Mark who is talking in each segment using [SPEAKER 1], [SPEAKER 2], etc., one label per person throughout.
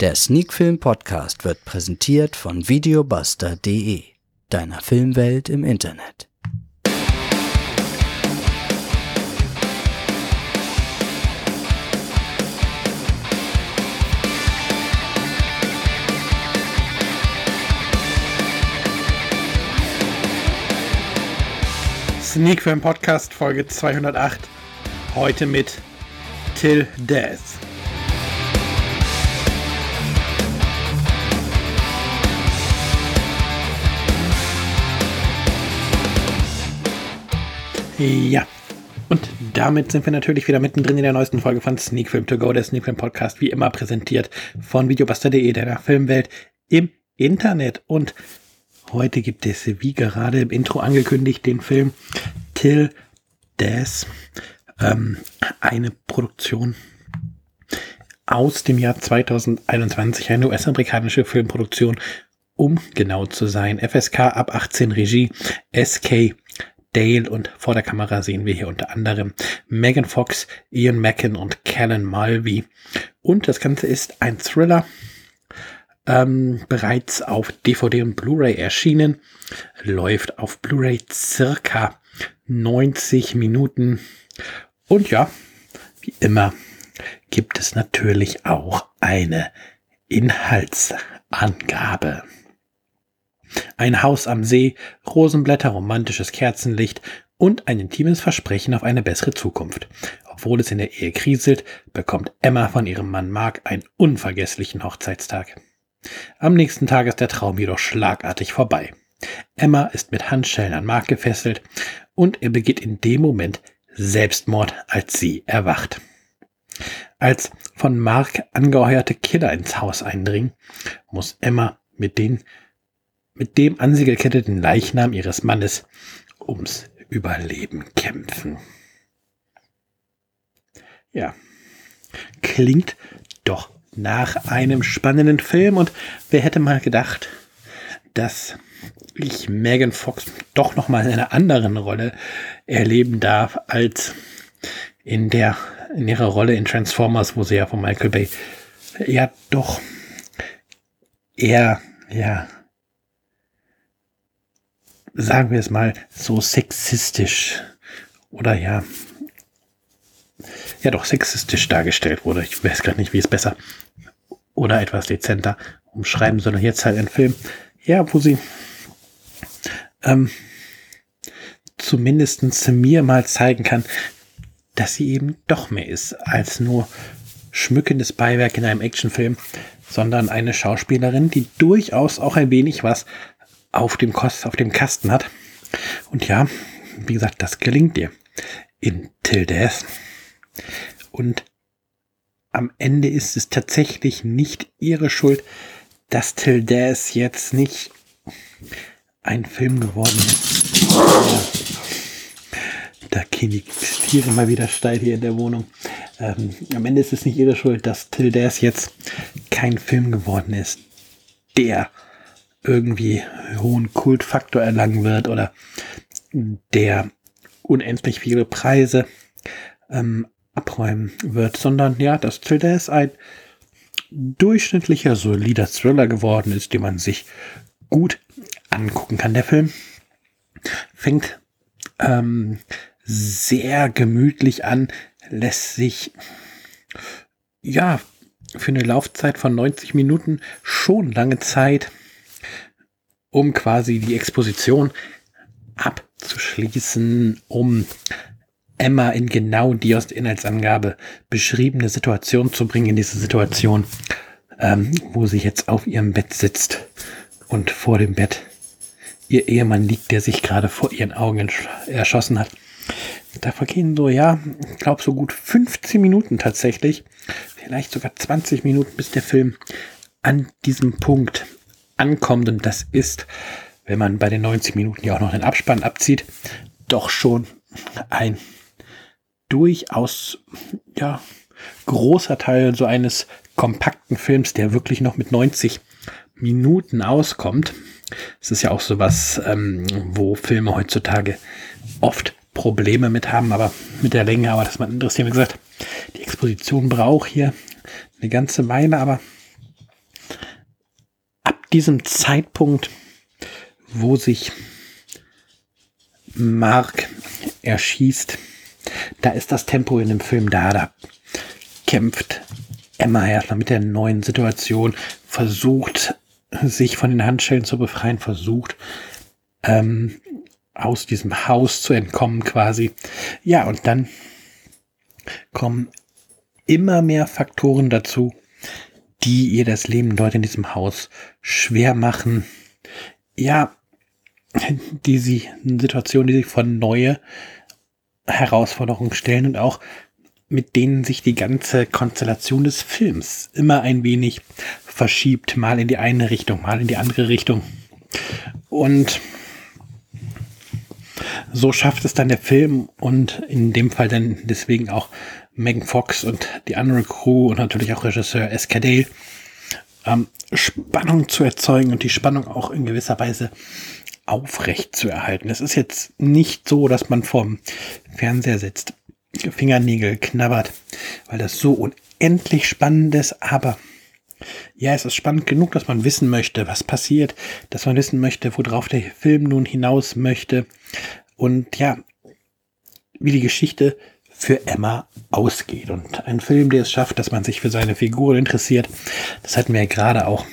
[SPEAKER 1] Der Sneakfilm Podcast wird präsentiert von videobuster.de, deiner Filmwelt im Internet.
[SPEAKER 2] Sneakfilm Podcast Folge 208. Heute mit Till Death. Ja, und damit sind wir natürlich wieder mittendrin in der neuesten Folge von Sneakfilm to go, der Sneakfilm Podcast, wie immer präsentiert von videobuster.de, der Filmwelt im Internet. Und Heute gibt es, wie gerade im Intro angekündigt, den Film Till Death. Ähm, eine Produktion aus dem Jahr 2021, eine US-amerikanische Filmproduktion, um genau zu sein. FSK ab 18 Regie, SK Dale und vor der Kamera sehen wir hier unter anderem Megan Fox, Ian Macken und Callan Mulvey. Und das Ganze ist ein Thriller ähm, bereits auf DVD und Blu-ray erschienen. Läuft auf Blu-ray circa 90 Minuten. Und ja, wie immer gibt es natürlich auch eine Inhaltsangabe. Ein Haus am See, Rosenblätter, romantisches Kerzenlicht und ein intimes Versprechen auf eine bessere Zukunft. Obwohl es in der Ehe kriselt, bekommt Emma von ihrem Mann Mark einen unvergesslichen Hochzeitstag. Am nächsten Tag ist der Traum jedoch schlagartig vorbei. Emma ist mit Handschellen an Mark gefesselt und er begeht in dem Moment Selbstmord, als sie erwacht. Als von Mark angeheuerte Killer ins Haus eindringen, muss Emma mit, den, mit dem an sie geketteten Leichnam ihres Mannes ums Überleben kämpfen. Ja, klingt doch nach einem spannenden Film. Und wer hätte mal gedacht, dass ich Megan Fox doch noch mal in einer anderen Rolle erleben darf als in der in ihrer Rolle in Transformers, wo sie ja von Michael Bay ja doch eher ja sagen wir es mal so sexistisch oder ja ja doch sexistisch dargestellt wurde. Ich weiß gerade nicht, wie es besser oder etwas dezenter umschreiben, sondern jetzt halt ein Film, ja, wo sie ähm, zumindest mir mal zeigen kann, dass sie eben doch mehr ist als nur schmückendes Beiwerk in einem Actionfilm, sondern eine Schauspielerin, die durchaus auch ein wenig was auf dem Kost, auf dem Kasten hat. Und ja, wie gesagt, das gelingt ihr in Till Death. Und am Ende ist es tatsächlich nicht ihre Schuld, dass Till Death jetzt nicht ein Film geworden ist. Da gehen die Tiere mal wieder steil hier in der Wohnung. Ähm, am Ende ist es nicht ihre Schuld, dass Till Death jetzt kein Film geworden ist, der irgendwie hohen Kultfaktor erlangen wird oder der unendlich viele Preise ähm, abräumen wird, sondern ja, dass Thriller ist ein durchschnittlicher, solider Thriller geworden ist, den man sich gut angucken kann. Der Film fängt ähm, sehr gemütlich an, lässt sich ja für eine Laufzeit von 90 Minuten schon lange Zeit, um quasi die Exposition abzuschließen, um Emma in genau die aus der Inhaltsangabe beschriebene Situation zu bringen, in diese Situation, ähm, wo sie jetzt auf ihrem Bett sitzt und vor dem Bett ihr Ehemann liegt, der sich gerade vor ihren Augen erschossen hat. Da vergehen so, ja, ich glaube so gut 15 Minuten tatsächlich, vielleicht sogar 20 Minuten, bis der Film an diesem Punkt ankommt. Und das ist, wenn man bei den 90 Minuten ja auch noch den Abspann abzieht, doch schon ein durchaus, ja, großer Teil so eines kompakten Films, der wirklich noch mit 90 Minuten auskommt. Es ist ja auch sowas, ähm, wo Filme heutzutage oft Probleme mit haben, aber mit der Länge, aber das mal interessiert. Wie gesagt, die Exposition braucht hier eine ganze Weile, aber diesem Zeitpunkt, wo sich Mark erschießt, da ist das Tempo in dem Film da, da kämpft Emma erstmal mit der neuen Situation, versucht sich von den Handschellen zu befreien, versucht ähm, aus diesem Haus zu entkommen quasi. Ja, und dann kommen immer mehr Faktoren dazu, die ihr das Leben dort in diesem Haus schwer machen. Ja, die sie, eine Situation, die sich von neue Herausforderungen stellen und auch mit denen sich die ganze Konstellation des Films immer ein wenig verschiebt, mal in die eine Richtung, mal in die andere Richtung. Und so schafft es dann der Film und in dem Fall dann deswegen auch Megan Fox und die andere Crew und natürlich auch Regisseur Escadale ähm, Spannung zu erzeugen und die Spannung auch in gewisser Weise aufrecht zu erhalten. Es ist jetzt nicht so, dass man vorm Fernseher sitzt, Fingernägel knabbert, weil das so unendlich spannend ist, aber ja, es ist spannend genug, dass man wissen möchte, was passiert, dass man wissen möchte, worauf der Film nun hinaus möchte und ja, wie die Geschichte für Emma ausgeht. Und ein Film, der es schafft, dass man sich für seine Figuren interessiert, das hatten wir ja gerade auch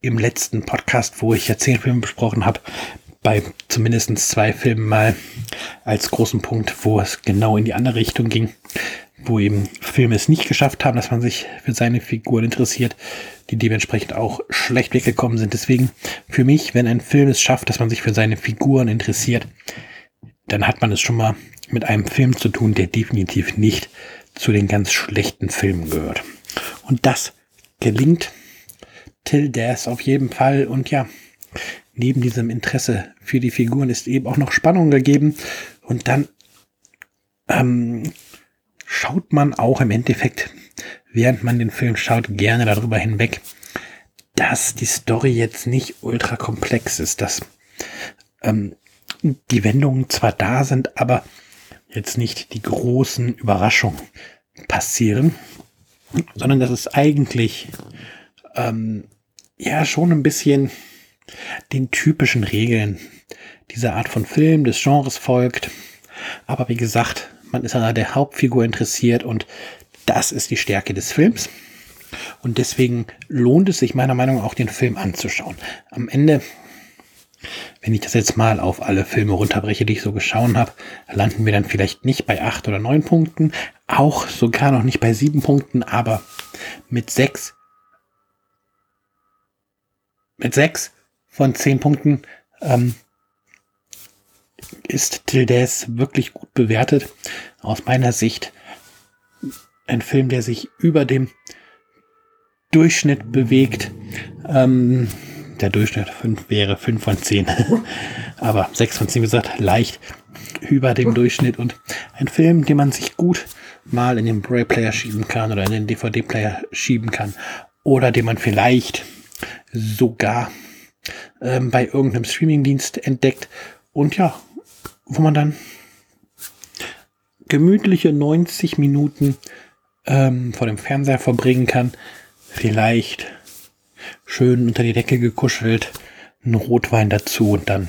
[SPEAKER 2] im letzten Podcast, wo ich ja zehn Filme besprochen habe, bei zumindest zwei Filmen mal als großen Punkt, wo es genau in die andere Richtung ging, wo eben Filme es nicht geschafft haben, dass man sich für seine Figuren interessiert, die dementsprechend auch schlecht weggekommen sind. Deswegen für mich, wenn ein Film es schafft, dass man sich für seine Figuren interessiert, dann hat man es schon mal mit einem Film zu tun, der definitiv nicht zu den ganz schlechten Filmen gehört. Und das gelingt Till Death auf jeden Fall. Und ja, neben diesem Interesse für die Figuren ist eben auch noch Spannung gegeben. Und dann ähm, schaut man auch im Endeffekt, während man den Film schaut, gerne darüber hinweg, dass die Story jetzt nicht ultra komplex ist, dass ähm, die Wendungen zwar da sind, aber jetzt nicht die großen Überraschungen passieren, sondern dass es eigentlich ähm, ja schon ein bisschen den typischen Regeln dieser Art von Film des Genres folgt. Aber wie gesagt, man ist an der Hauptfigur interessiert und das ist die Stärke des Films. Und deswegen lohnt es sich meiner Meinung nach auch den Film anzuschauen. Am Ende wenn ich das jetzt mal auf alle Filme runterbreche, die ich so geschaut habe, landen wir dann vielleicht nicht bei acht oder neun Punkten, auch sogar noch nicht bei sieben Punkten, aber mit sechs, mit sechs von zehn Punkten ähm, ist Tildes wirklich gut bewertet. Aus meiner Sicht ein Film, der sich über dem Durchschnitt bewegt. Ähm, der Durchschnitt 5 wäre 5 von 10. Aber 6 von 10, wie gesagt, leicht über dem Durchschnitt und ein Film, den man sich gut mal in den Blu-ray-Player schieben kann oder in den DVD-Player schieben kann oder den man vielleicht sogar ähm, bei irgendeinem Streamingdienst entdeckt und ja, wo man dann gemütliche 90 Minuten ähm, vor dem Fernseher verbringen kann, vielleicht schön unter die Decke gekuschelt, ein Rotwein dazu und dann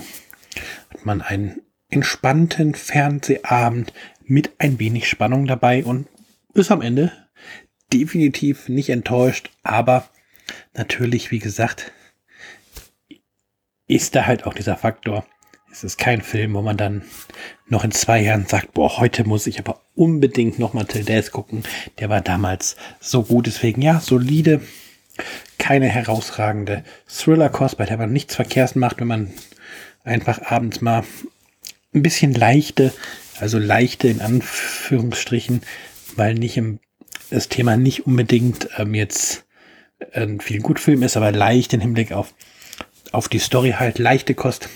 [SPEAKER 2] hat man einen entspannten Fernsehabend mit ein wenig Spannung dabei und ist am Ende definitiv nicht enttäuscht, aber natürlich, wie gesagt, ist da halt auch dieser Faktor. Es ist kein Film, wo man dann noch in zwei Jahren sagt, boah, heute muss ich aber unbedingt nochmal Till Death gucken. Der war damals so gut. Deswegen, ja, solide keine herausragende Thriller-Kost, bei der man nichts verkehrt macht, wenn man einfach abends mal ein bisschen leichte, also leichte in Anführungsstrichen, weil nicht im, das Thema nicht unbedingt ähm, jetzt ein viel Gutfilm ist, aber leicht im Hinblick auf, auf die Story halt leichte Kost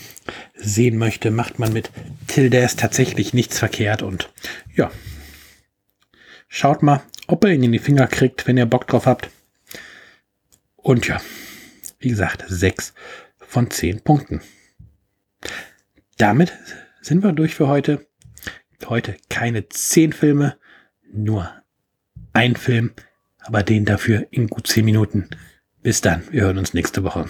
[SPEAKER 2] sehen möchte, macht man mit Tildes tatsächlich nichts verkehrt und ja. Schaut mal, ob ihr ihn in die Finger kriegt, wenn ihr Bock drauf habt. Und ja, wie gesagt, sechs von zehn Punkten. Damit sind wir durch für heute. Heute keine zehn Filme, nur ein Film, aber den dafür in gut zehn Minuten. Bis dann, wir hören uns nächste Woche.